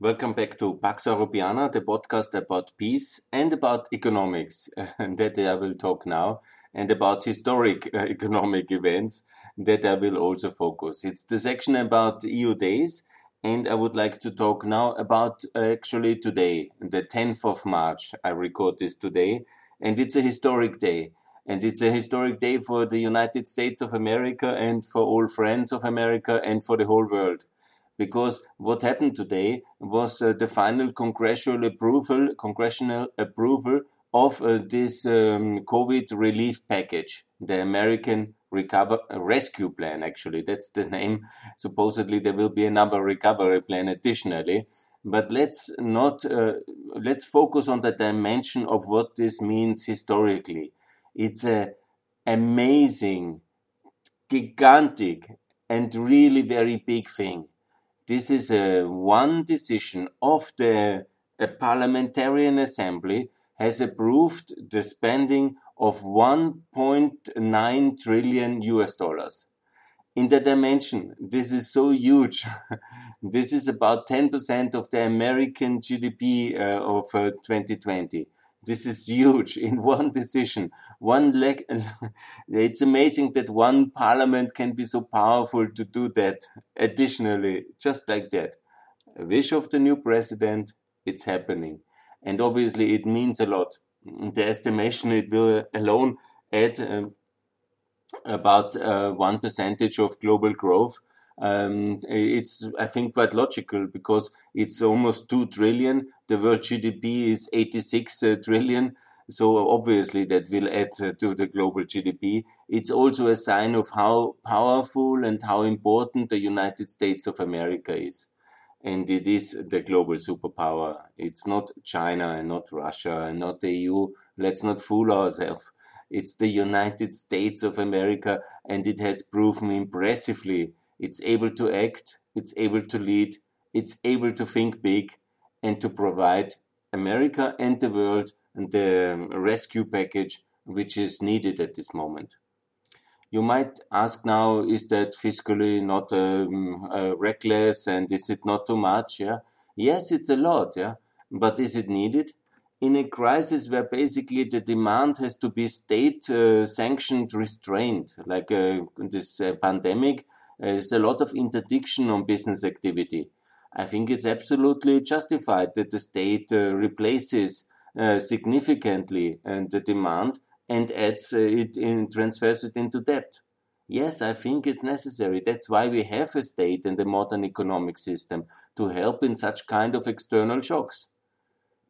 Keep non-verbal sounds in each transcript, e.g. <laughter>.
Welcome back to Pax Europiana, the podcast about peace and about economics, <laughs> that I will talk now, and about historic uh, <laughs> economic events that I will also focus. It's the section about EU days, and I would like to talk now about uh, actually today, the 10th of March. I record this today, and it's a historic day. And it's a historic day for the United States of America and for all friends of America and for the whole world because what happened today was uh, the final congressional approval, congressional approval of uh, this um, COVID relief package, the American Recover Rescue Plan. Actually, that's the name. Supposedly, there will be another recovery plan additionally. But let's not uh, let's focus on the dimension of what this means historically. It's a amazing, gigantic, and really very big thing this is a one decision of the parliamentarian assembly has approved the spending of 1.9 trillion US dollars. In the dimension, this is so huge. <laughs> this is about 10% of the American GDP uh, of uh, 2020. This is huge in <laughs> one decision. One leg. <laughs> It's amazing that one parliament can be so powerful to do that. Additionally, just like that, a wish of the new president, it's happening, and obviously it means a lot. The estimation it will alone add um, about uh, one percentage of global growth um, it's, I think, quite logical because it's almost 2 trillion. The world GDP is 86 uh, trillion. So obviously that will add uh, to the global GDP. It's also a sign of how powerful and how important the United States of America is. And it is the global superpower. It's not China and not Russia and not the EU. Let's not fool ourselves. It's the United States of America and it has proven impressively it's able to act, it's able to lead, it's able to think big and to provide America and the world the rescue package which is needed at this moment. You might ask now, is that fiscally not um, uh, reckless and is it not too much? Yeah. Yes, it's a lot. Yeah. But is it needed? In a crisis where basically the demand has to be state uh, sanctioned restrained, like uh, this uh, pandemic, there's a lot of interdiction on business activity. I think it's absolutely justified that the state uh, replaces uh, significantly uh, the demand and adds uh, it in, transfers it into debt. Yes, I think it's necessary. That's why we have a state and a modern economic system to help in such kind of external shocks.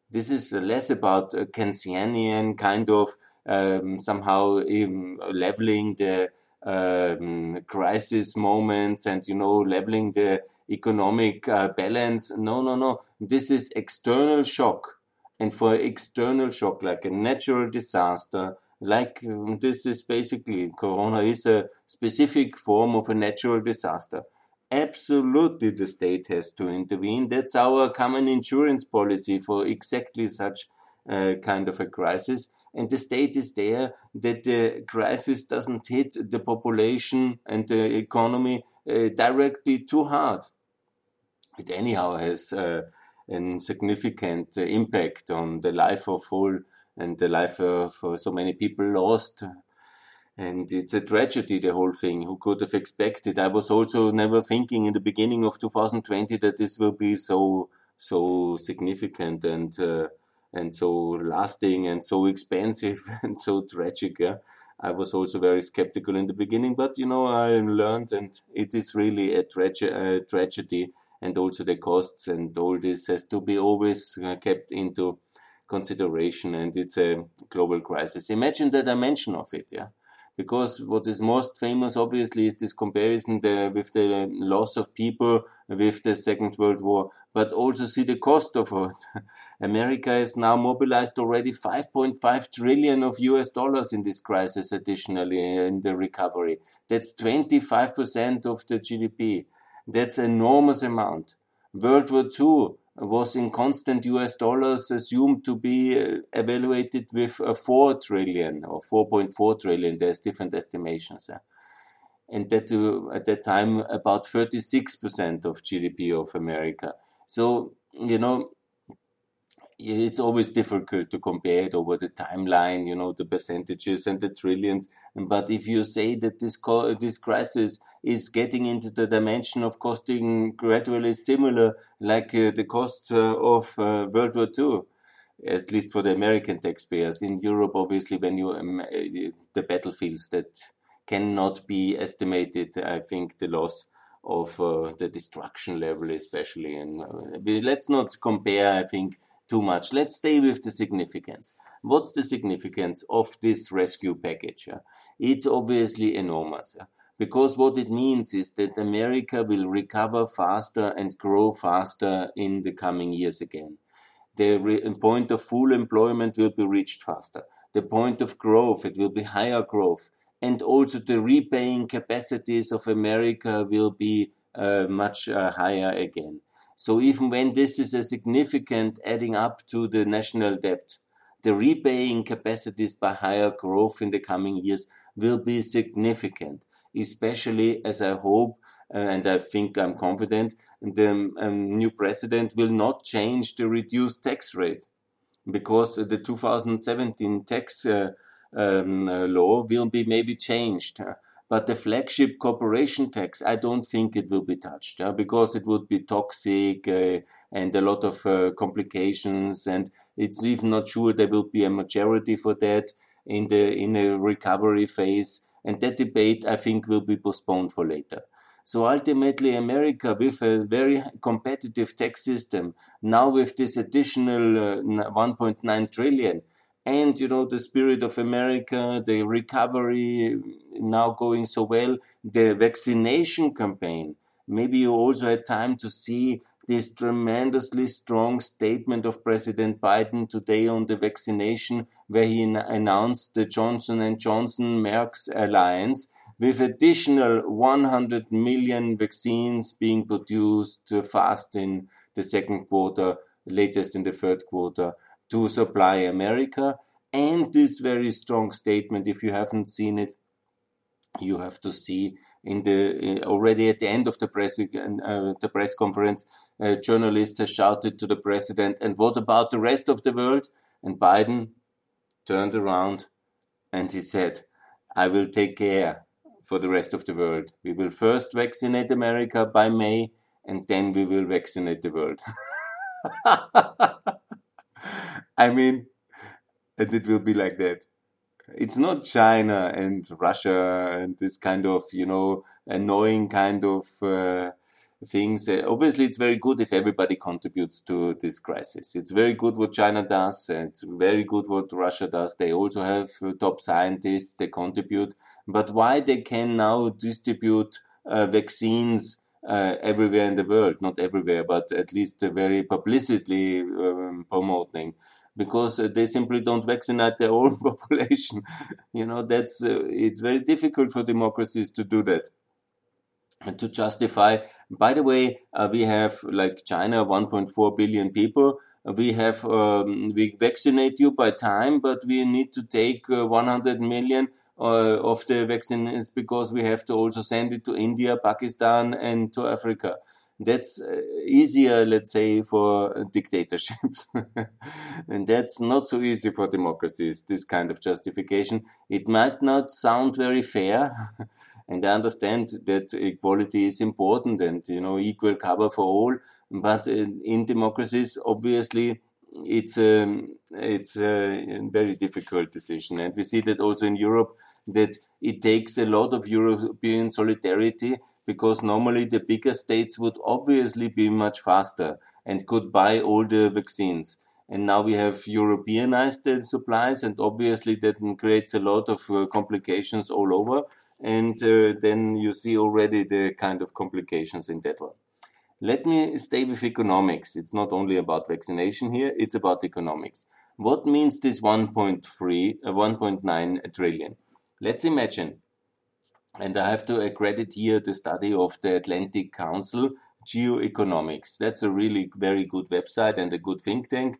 This is less about a Keynesian kind of um, somehow um, leveling the um, crisis moments and you know leveling the economic uh, balance. No, no, no. This is external shock, and for external shock like a natural disaster, like um, this is basically Corona is a specific form of a natural disaster. Absolutely, the state has to intervene. That's our common insurance policy for exactly such uh, kind of a crisis and the state is there that the crisis doesn't hit the population and the economy uh, directly too hard. It anyhow has uh, a significant uh, impact on the life of all and the life of so many people lost. And it's a tragedy, the whole thing. Who could have expected? I was also never thinking in the beginning of 2020 that this will be so, so significant and uh, and so lasting and so expensive <laughs> and so tragic. Yeah? I was also very skeptical in the beginning, but you know, I learned, and it is really a, a tragedy, and also the costs and all this has to be always uh, kept into consideration, and it's a global crisis. Imagine the dimension of it, yeah because what is most famous obviously is this comparison the, with the loss of people with the second world war. But also see the cost of it. <laughs> America has now mobilized already 5.5 trillion of us dollars in this crisis additionally uh, in the recovery. That's 25% of the gdp that's enormous amount. World war ii was in constant US dollars assumed to be uh, evaluated with uh, 4 trillion or 4.4 trillion. There's different estimations. And that uh, at that time, about 36% of GDP of America. So you know, it's always difficult to compare it over the timeline, you know, the percentages and the trillions. But if you say that this this crisis is getting into the dimension of costing gradually similar, like uh, the costs uh, of uh, World War II, at least for the American taxpayers. In Europe, obviously, when you um, uh, the battlefields that cannot be estimated, I think the loss of uh, the destruction level, especially, and uh, let's not compare. I think too much. Let's stay with the significance. What's the significance of this rescue package? It's obviously enormous because what it means is that America will recover faster and grow faster in the coming years again. The point of full employment will be reached faster. The point of growth, it will be higher growth. And also the repaying capacities of America will be uh, much uh, higher again. So even when this is a significant adding up to the national debt, the repaying capacities by higher growth in the coming years will be significant, especially as I hope uh, and I think I'm confident the um, new president will not change the reduced tax rate because the 2017 tax uh, um, uh, law will be maybe changed. But the flagship corporation tax, I don't think it will be touched uh, because it would be toxic uh, and a lot of uh, complications. And it's even not sure there will be a majority for that in the in a recovery phase. And that debate, I think, will be postponed for later. So ultimately, America, with a very competitive tax system, now with this additional uh, 1.9 trillion, and you know the spirit of America, the recovery now going so well, the vaccination campaign. Maybe you also had time to see this tremendously strong statement of President Biden today on the vaccination, where he announced the Johnson and Johnson Merck's alliance with additional 100 million vaccines being produced fast in the second quarter, latest in the third quarter to supply America. And this very strong statement, if you haven't seen it, you have to see in the already at the end of the press uh, the press conference, a journalist has shouted to the president, "And what about the rest of the world?" And Biden turned around and he said, "I will take care for the rest of the world. We will first vaccinate America by May, and then we will vaccinate the world." <laughs> I mean, and it will be like that. It's not China and Russia and this kind of, you know, annoying kind of uh, things. Uh, obviously, it's very good if everybody contributes to this crisis. It's very good what China does. It's very good what Russia does. They also have uh, top scientists. They contribute. But why they can now distribute uh, vaccines uh, everywhere in the world, not everywhere, but at least very publicly um, promoting because uh, they simply don't vaccinate their <laughs> own population. you know, that's uh, it's very difficult for democracies to do that. To justify, by the way, uh, we have like China, 1.4 billion people. We have um, we vaccinate you by time, but we need to take uh, 100 million uh, of the vaccines because we have to also send it to India, Pakistan, and to Africa that's uh, easier, let's say, for dictatorships. <laughs> and that's not so easy for democracies, this kind of justification. It might not sound very fair. <laughs> and I understand that equality is important and, you know, equal cover for all. But in, in democracies, obviously, it's a, um, it's a very difficult decision. And we see that also in Europe, that it takes a lot of European solidarity because normally the bigger states would obviously be much faster and could buy all the vaccines. And now we have Europeanized supplies, and obviously that creates a lot of uh, complications all over. And uh, then you see already the kind of complications in that one. Let me stay with economics. It's not only about vaccination here, it's about economics. What means this 1.3, uh, 1.9 trillion? Let's imagine and I have to accredit here the study of the Atlantic Council Geoeconomics. That's a really very good website and a good think tank.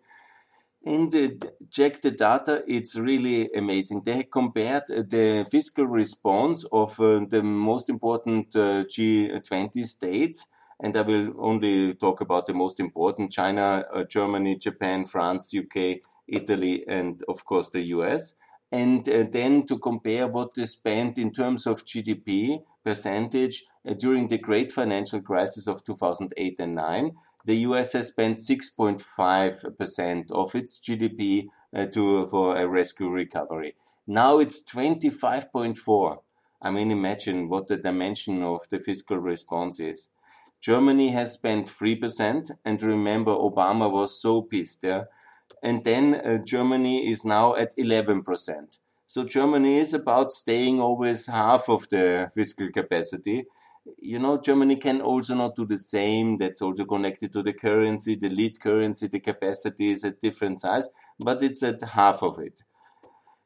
And uh, check the data, it's really amazing. They compared the fiscal response of uh, the most important uh, G20 states and I will only talk about the most important China, uh, Germany, Japan, France, UK, Italy, and of course the US. And uh, then to compare what they spent in terms of GDP percentage uh, during the great financial crisis of 2008 and 9. The US has spent 6.5% of its GDP uh, to, for a rescue recovery. Now it's 25.4. I mean, imagine what the dimension of the fiscal response is. Germany has spent 3%, and remember, Obama was so pissed, yeah? And then uh, Germany is now at 11%. So Germany is about staying always half of the fiscal capacity. You know, Germany can also not do the same. That's also connected to the currency, the lead currency, the capacity is at different size, but it's at half of it.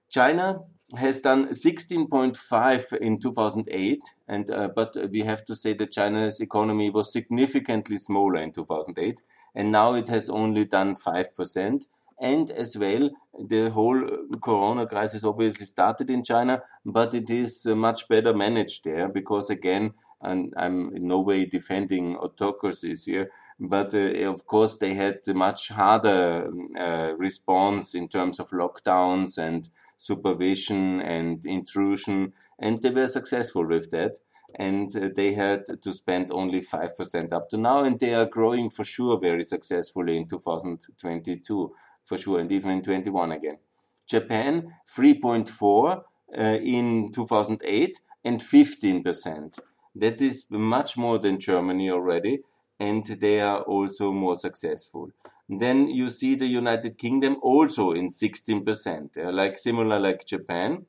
China has done 16.5 in 2008, and uh, but we have to say that China's economy was significantly smaller in 2008, and now it has only done five percent. And as well, the whole Corona crisis obviously started in China, but it is uh, much better managed there because again, and I'm in no way defending autocracies here, but uh, of course they had a much harder uh, response in terms of lockdowns and supervision and intrusion, and they were successful with that. And uh, they had to spend only 5% up to now, and they are growing for sure very successfully in 2022, for sure, and even in 21 again. Japan, 3.4 uh, in 2008 and 15%. That is much more than Germany already, and they are also more successful. Then you see the United Kingdom also in 16%, uh, like similar like Japan.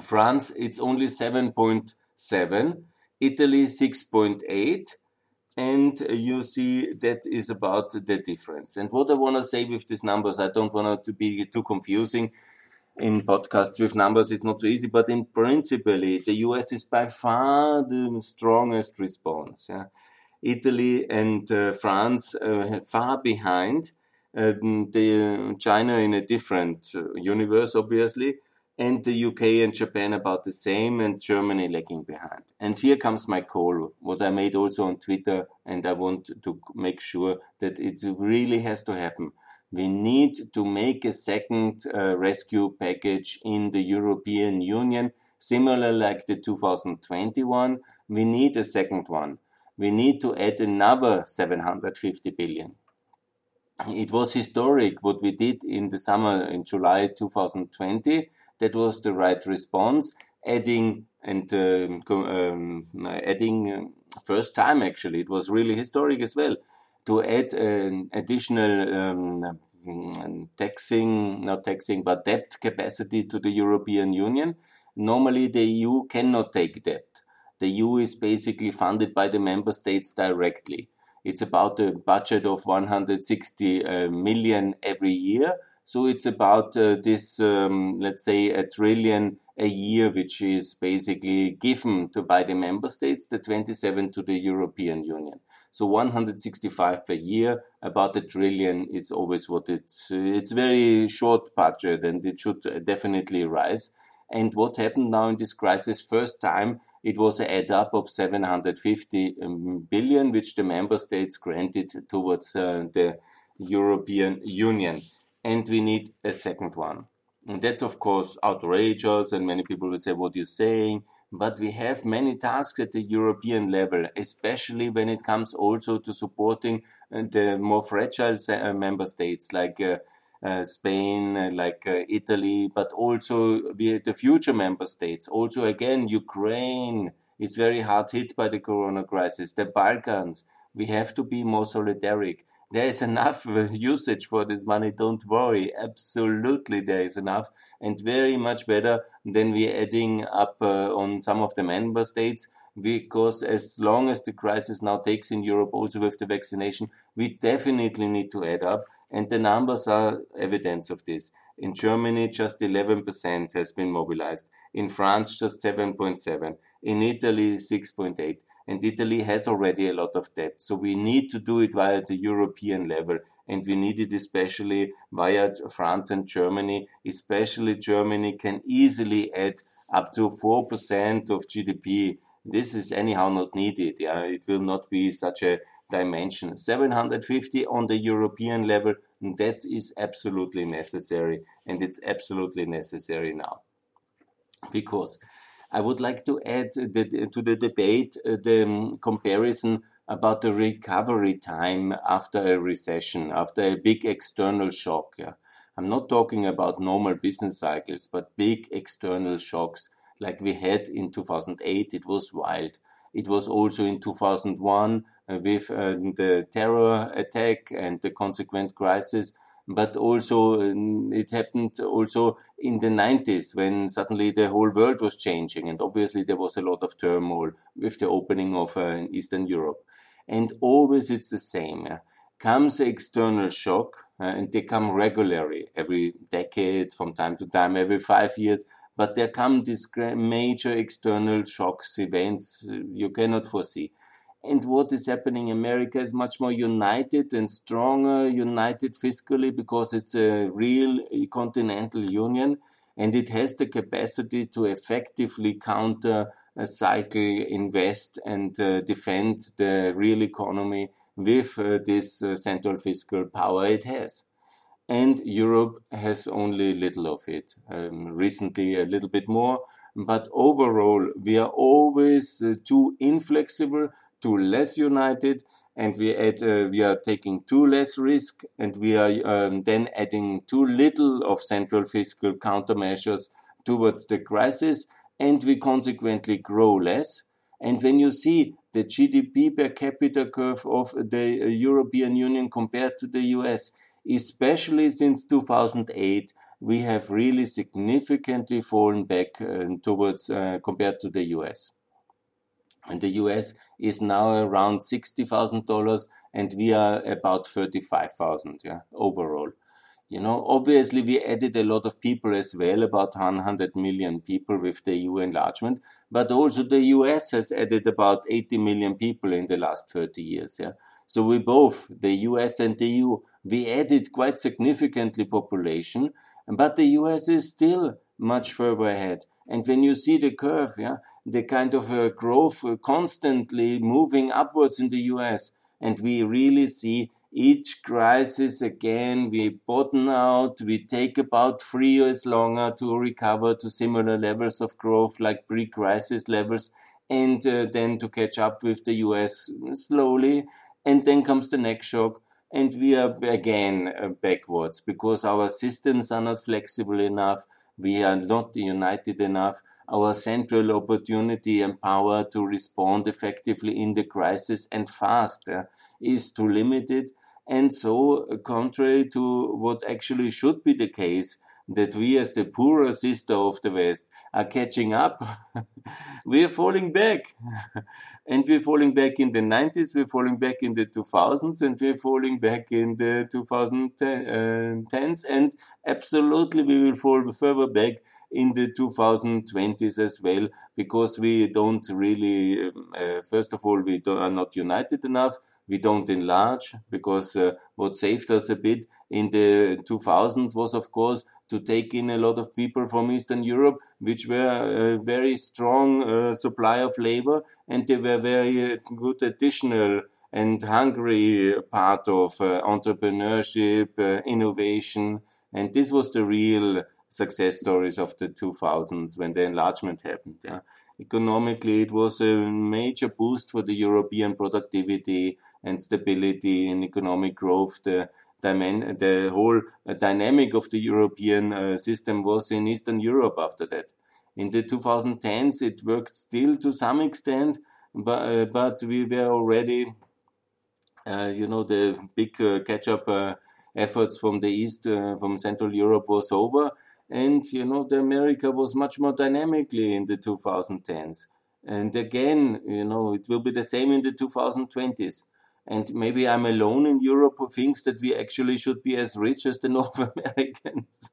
France, it's only 7.7, Italy 6.8, and you see that is about the difference. And what I want to say with these numbers, I don't want to be too confusing in podcasts with numbers, it's not so easy, but in principle, the US is by far the strongest response. Yeah? Italy and uh, France uh, far behind. Um, the China in a different uh, universe, obviously, and the UK and Japan about the same, and Germany lagging behind. And here comes my call, what I made also on Twitter, and I want to make sure that it really has to happen. We need to make a second uh, rescue package in the European Union, similar like the 2021. We need a second one we need to add another 750 billion. It was historic what we did in the summer in July 2020. That was the right response, adding and um, um, adding um, first time actually. It was really historic as well to add an additional um, taxing, not taxing, but debt capacity to the European Union. Normally, the EU cannot take debt the EU is basically funded by the member states directly. It's about a budget of 160 uh, million every year. So it's about uh, this, um, let's say, a trillion a year, which is basically given to by the member states, the 27 to the European Union. So 165 per year, about a trillion is always what it's. It's very short budget, and it should definitely rise. And what happened now in this crisis? First time it was an add up of 750 um, which the member states granted towards uh, the European Union. And we need a second one. And that's, of course, outrageous, and many people will say, What you're saying? But we have many tasks at the European level, especially when it comes also to supporting uh, the more fragile uh, member states like uh, uh, Spain, like Italy, but also the, the future member states. Also, again, Ukraine is very hard hit by the corona crisis. The Balkans, we have to be more solidaric. There is enough usage for this money. Don't worry. Absolutely, there is enough, and very much better than we are adding up uh, on some of the member states. Because as long as the crisis now takes in Europe, also with the vaccination, we definitely need to add up and the numbers are evidence of this. In Germany, just 11% has been mobilized. In France, just 7.7. In Italy, 6.8. And Italy has already a lot of debt. So we need to do it via the European level. And we need it especially via France and Germany. Especially Germany can easily add up to 4% of GDP This is anyhow not needed. Yeah, it will not be such a dimension. 750 on the European level, that is absolutely necessary, and it's absolutely necessary now. Because I would like to add the, to the debate uh, the um, comparison about the recovery time after a recession, after a big external shock. Yeah. I'm not talking about normal business cycles, but big external shocks like we had in 2008. It was wild. It was also in 2001 uh, with uh, the terror attack and the consequent crisis. But also, um, it happened also in the 90s when suddenly the whole world was changing. And obviously, there was a lot of turmoil with the opening of uh, Eastern Europe. And always it's the same. Comes the external shock, uh, and they come regularly every decade, from time to time, every five years but there come these major external shocks, events uh, you cannot foresee. And what is happening in America is much more united and stronger, united fiscally because it's a real continental union and it has the capacity to effectively counter a cycle, invest and uh, defend the real economy with uh, this uh, central fiscal power it has and Europe has only little of it. Um, recently, a little bit more, but overall, we are always uh, too inflexible, too less united, and we add, uh, we are taking too less risk, and we are um, then adding too little of central fiscal countermeasures towards the crisis, and we consequently grow less. And when you see the GDP per capita curve of the uh, European Union compared to the US, especially since 2008, we have really significantly fallen back uh, towards uh, compared to the US. And the US is now around $60,000 and we are about 35,000 yeah, overall. You know, obviously we added a lot of people as well, about 100 million people with the EU enlargement, but also the US has added about 80 million people in the last 30 years. Yeah. So we both, the US and the EU, we added quite significantly population, but the US is still much further ahead. And when you see the curve, yeah, the kind of uh, growth uh, constantly moving upwards in the US, and we really see each crisis again, we bottom out, we take about three years longer to recover to similar levels of growth like pre-crisis levels, and uh, then to catch up with the US slowly. And then comes the next shock, and we are again uh, backwards because our systems are not flexible enough. We are not united enough. Our central opportunity and power to respond effectively in the crisis and fast uh, is too limited. And so, uh, contrary to what actually should be the case, that we as the poorer sister of the West are catching up, <laughs> we are falling back. <laughs> and we're falling back in the 90s, we're falling back in the 2000s, and we're falling back in the 2010s, and absolutely we will fall further back in the 2020s as well, because we don't really, um, uh, first of all, we are not united enough. We don't enlarge because uh, what saved us a bit in the 2000s was of course to take in a lot of people from Eastern Europe, which were a very strong uh, supply of labor, and they were very uh, good additional and hungry part of uh, entrepreneurship, uh, innovation, and this was the real success stories of the 2000s when the enlargement happened. Yeah. Economically, it was a major boost for the European productivity and stability and economic growth. The, the whole uh, dynamic of the European uh, system was in Eastern Europe after that. In the 2010s, it worked still to some extent, but, uh, but we were already, uh, you know, the big uh, catch-up uh, efforts from the East, from Central Europe was over and, you know, the America was much more dynamically in the 2010s. And again, you know, it will be the same in the 2020s. And maybe I'm alone in Europe who thinks that we actually should be as rich as the <laughs> North Americans.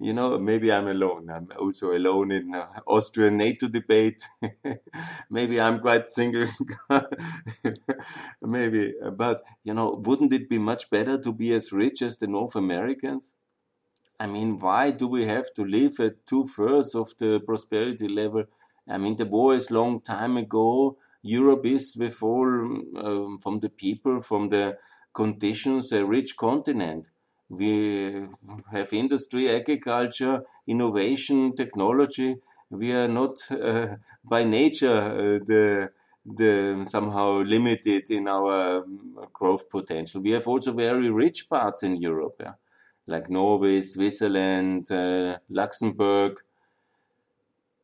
you know, maybe I'm alone. I'm also alone in uh, Austrian NATO debate. <laughs> maybe I'm quite single. <laughs> maybe, but you know, wouldn't it be much better to be as rich as the North Americans? I mean, why do we have to live at two thirds of the prosperity level I mean, the war is long time ago. Europe is, with all um, from the people, from the conditions, a rich continent. We have industry, agriculture, innovation, technology. We are not <laughs> uh, by nature uh, the the somehow limited in our um, growth potential. We have also very rich parts in Europe, yeah? Like Norway, Switzerland, uh, Luxembourg.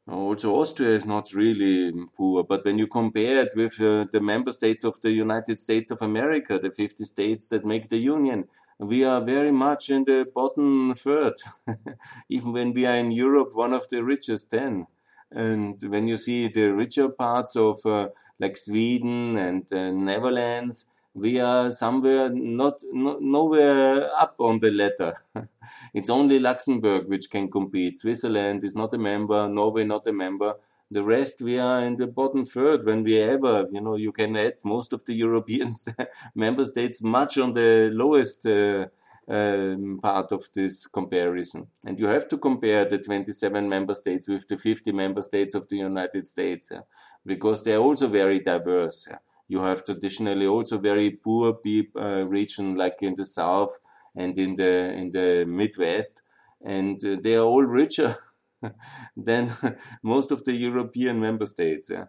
Also, Austria is not really poor, but when you compare it with uh, the member states of the United States of America, the 50 states that make the Union, we are very much in the bottom third. <laughs> Even when we are in Europe, one of the richest 10. And when you see the richer parts of uh, like Sweden and uh, Netherlands, we are somewhere not, nowhere up on the ladder. <laughs> it's only Luxembourg which can compete. Switzerland is not a member, Norway not a member. The rest we are in the bottom third when we ever, you know, you can add most of the European <laughs> member states much on the lowest uh, um, part of this comparison. And you have to compare the 27 member states with the 50 member states of the United States yeah? because they're also very diverse. Yeah? You have traditionally also very poor uh, region like in the south and in the in the Midwest, and uh, they are all richer <laughs> than <laughs> most of the European member states. Yeah?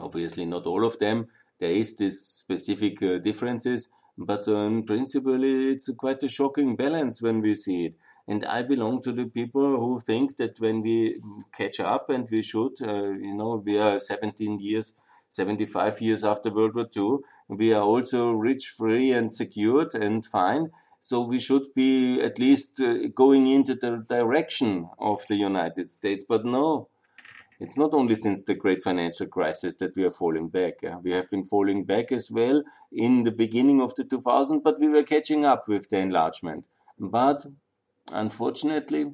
Obviously, not all of them. There is this specific uh, differences, but in principle, it's quite a shocking balance when we see it. And I belong to the people who think that when we catch up, and we should, uh, you know, we are 17 years, 75 years after World War II, we are also rich, free, and secured and fine. So we should be at least uh, going into the direction of the United States. But no, it's not only since the great financial crisis that we are falling back. We have been falling back as well in the beginning of the 2000s, but we were catching up with the enlargement. But unfortunately,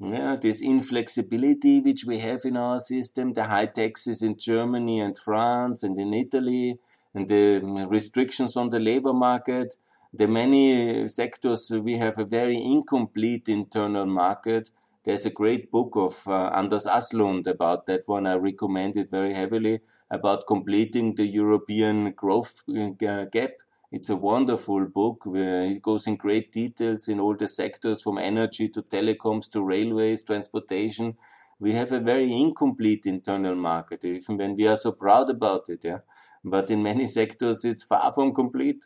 yeah, this inflexibility which we have in our system, the high taxes in Germany and France and in Italy, and the restrictions on the labor market, the many sectors we have a very incomplete internal market there's a great book of uh, Anders Aslund about that one. I recommend it very heavily about completing the European growth uh, gap. It's a wonderful book. It goes in great details in all the sectors from energy to telecoms to railways, transportation. We have a very incomplete internal market, even when we are so proud about it. Yeah, but in many sectors it's far from complete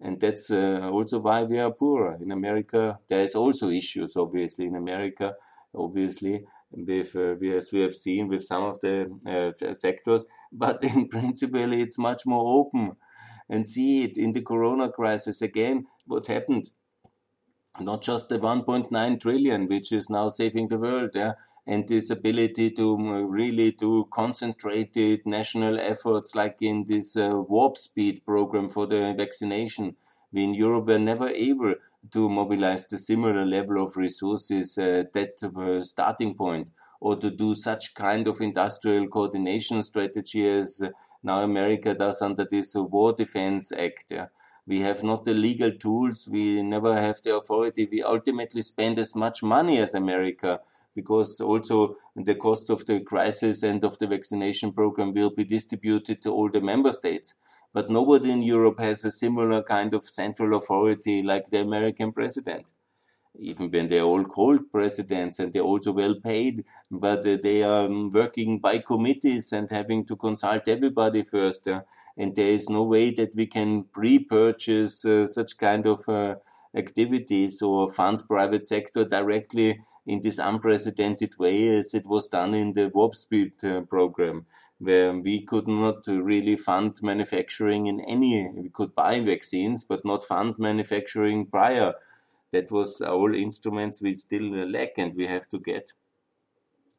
and that's uh, also why we are poorer. in America. There is also issues, obviously, in America, obviously, with uh, as we have seen with some of the uh, sectors. But in <laughs> principle, it's much more open, and see it in the Corona crisis again. What happened? Not just the 1.9 trillion, which is now saving the world, yeah, and this ability to really do concentrated national efforts like in this uh, warp speed program for the vaccination. We in Europe were never able to mobilize the similar level of resources at that uh, starting point or to do such kind of industrial coordination strategy as now America does under this War Defense Act. We have not the legal tools. We never have the authority. We ultimately spend as much money as America because also the cost of the crisis and of the vaccination program will be distributed to all the member states. But nobody in Europe has a similar kind of central authority like the American president. Even when they're all called presidents and they're also well paid, but uh, they are um, working by committees and having to consult everybody first. Uh, and there is no way that we can pre-purchase uh, such kind of uh, activities or fund private sector directly in this unprecedented way as it was done in the Warp Speed uh, program, where we could not really fund manufacturing in any, we could buy vaccines, but not fund manufacturing prior. That was all instruments we still lack and we have to get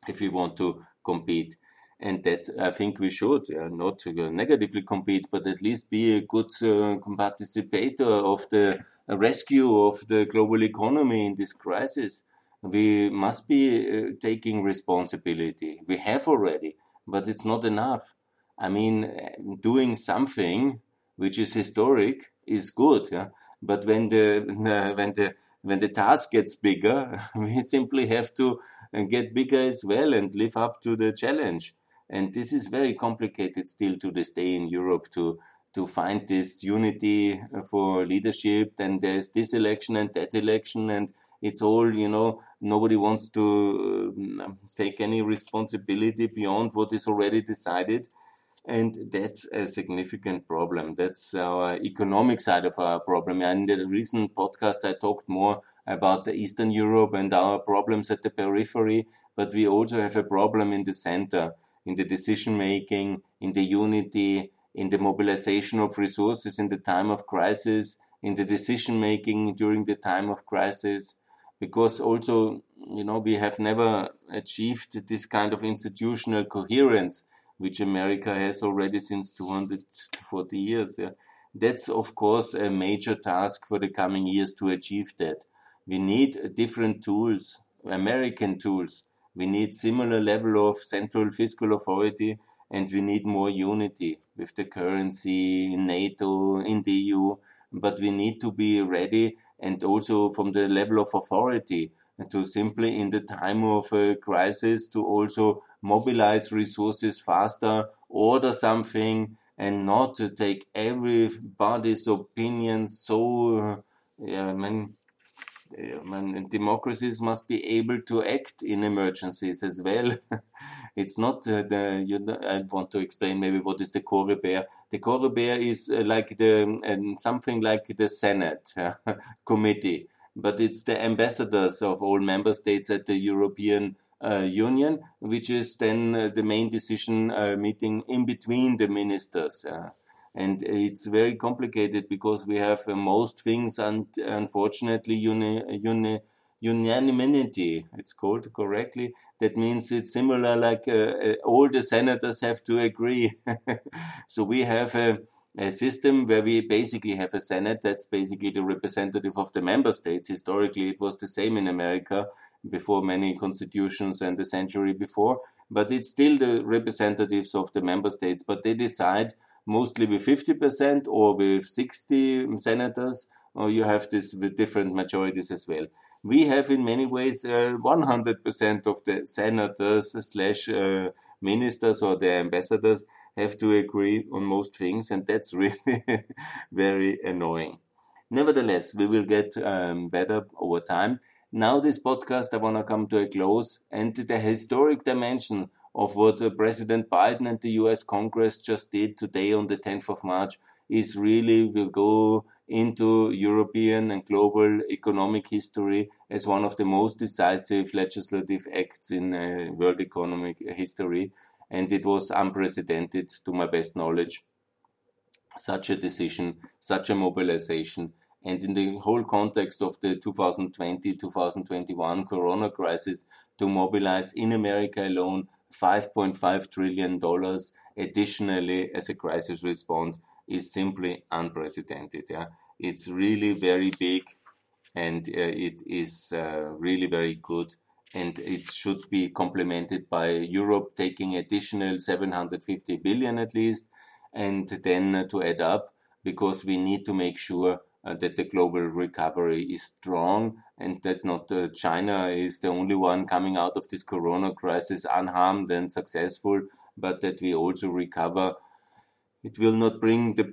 if we want to compete. And that I think we should uh, not negatively compete, but at least be a good uh, participator of the rescue of the global economy in this crisis we must be uh, taking responsibility. We have already, but it's not enough. I mean, doing something which is historic is good, yeah? But when the when the when the task gets bigger, <laughs> we simply have to get bigger as well and live up to the challenge. And this is very complicated still to this day in Europe to to find this unity for leadership. Then there's this election and that election, and it's all you know. Nobody wants to uh, take any responsibility beyond what is already decided. And that's a significant problem. That's our economic side of our problem. And in the recent podcast, I talked more about the Eastern Europe and our problems at the periphery, but we also have a problem in the center, in the decision making, in the unity, in the mobilization of resources in the time of crisis, in the decision making during the time of crisis, because also, you know, we have never achieved this kind of institutional coherence, which America has already since 240 years. Yeah. That's, of course, a major task for the coming years to achieve that. We need different tools, American tools. We need similar level of central fiscal authority and we need more unity with the currency in NATO, in the EU. But we need to be ready and also from the level of authority to simply in the time of a crisis to also mobilize resources faster, order something, and not to take everybody's opinion so. Uh, yeah, I mean, and democracies must be able to act in emergencies as well. <laughs> it's not uh, the. You know, I want to explain maybe what is the Coreper. The Coreper is uh, like the um, something like the Senate uh, <laughs> committee, but it's the ambassadors of all member states at the European uh, Union, which is then uh, the main decision uh, meeting in between the ministers and it's very complicated because we have uh, most things and unfortunately uni, uni, unanimity it's called correctly. That means it's similar like uh, uh all the senators have to agree. <laughs> So we have a, a, system where we basically have a senate that's basically the representative of the member states. Historically it was the same in america before many constitutions and a century before but it's still the representatives of the member states but they decide mostly with 50% or with 60 senators, or you have this with different majorities as well. We have in many ways uh, 100% of the senators slash uh, ministers or the ambassadors have to agree on most things, and that's <laughs> really very annoying. Nevertheless, we will get um, better over time. Now, this podcast, I want to come to a close, and the historic dimension of what uh, President Biden and the US Congress just did today on the 10th of March is really will go into European and global economic history as one of the most decisive legislative acts in uh, world economic history. And it was unprecedented to my best knowledge. Such a decision, such a mobilization. And in the whole context of the 2020 2021 corona crisis, to mobilize in America alone $5.5 trillion additionally as a crisis response is simply unprecedented. Yeah? It's really very big and uh, it is uh, really very good and it should be complemented by Europe taking additional 750 billion at least and then uh, to add up because we need to make sure uh, that the global recovery is strong and that not uh, China is the only one coming out of this corona crisis unharmed and successful, but that we also recover. It will not bring the,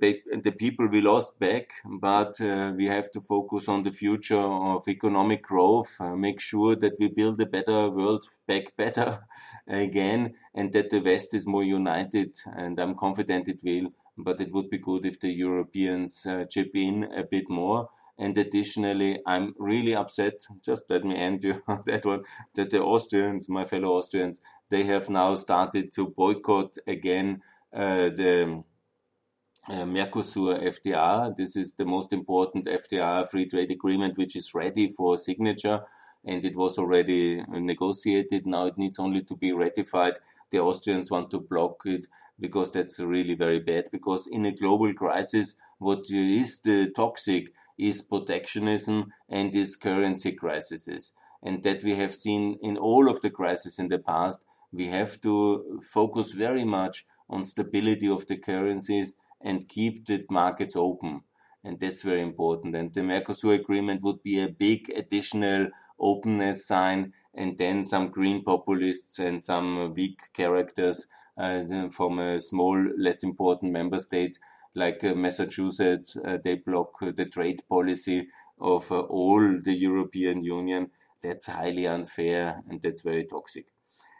the people we lost back, but uh, we have to focus on the future of economic growth, uh, make sure that we build a better world back <laughs> better again, and that the West is more united. And I'm confident it will but it would be good if the Europeans uh, chip in a bit more. And additionally, I'm really upset. Just let me end <laughs> you on that one. That the Austrians, my fellow Austrians, they have now started to boycott again uh, the uh, Mercosur FTA. This is the most important FTA free trade agreement which is ready for signature and it was already negotiated. Now it needs only to be ratified. The Austrians want to block it because that's really very bad. Because in a global crisis, what is the toxic is protectionism and is currency crises. And that we have seen in all of the crises in the past, we have to focus very much on stability of the currencies and keep the markets open. And that's very important. And the Mercosur agreement would be a big additional openness sign and then some green populists and some weak characters from a small, less important member state like uh, Massachusetts. Uh, they block the trade policy of uh, all the European Union. That's highly unfair and that's very toxic.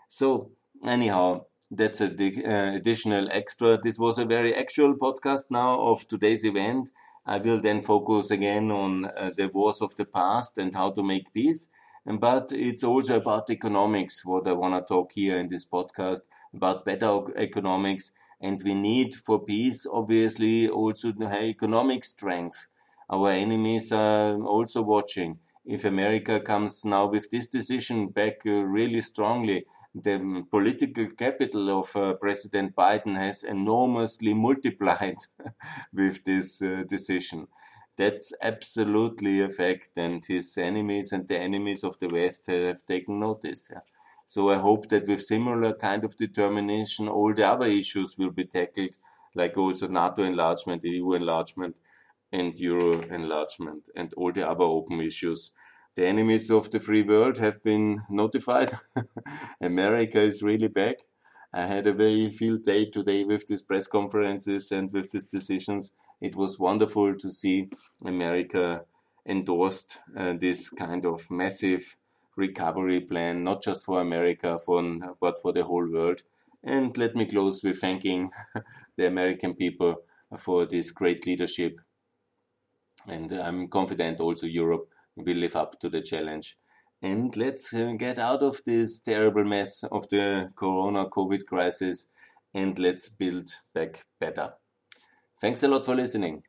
So, anyhow, that's a uh, additional extra. This was a very actual podcast now of today's event. I will then focus again on uh, the wars of the past and how to make peace. But it's also about economics, what I want to talk here in this podcast about better economics. And we need for peace, obviously, also economic strength. Our enemies are also watching. If America comes now with this decision back uh, really strongly, the political capital of uh, President Biden has enormously <laughs> multiplied with this uh, decision. That's absolutely a fact, and his enemies and the enemies of the West have taken notice. Yeah. So I hope that with similar kind of determination, all the other issues will be tackled, like also NATO enlargement, EU enlargement, and Euro enlargement, and all the other open issues the enemies of the free world have been notified. <laughs> America is really back. I had a very field day today with these press conferences and with these decisions. It was wonderful to see America endorsed uh, this kind of massive recovery plan, not just for America, for, but for the whole world. And let me close with thanking <laughs> the American people for this great leadership. And I'm confident also Europe will live up to the challenge. And let's uh, get out of this terrible mess of the corona COVID crisis and let's build back better. Thanks a lot for listening.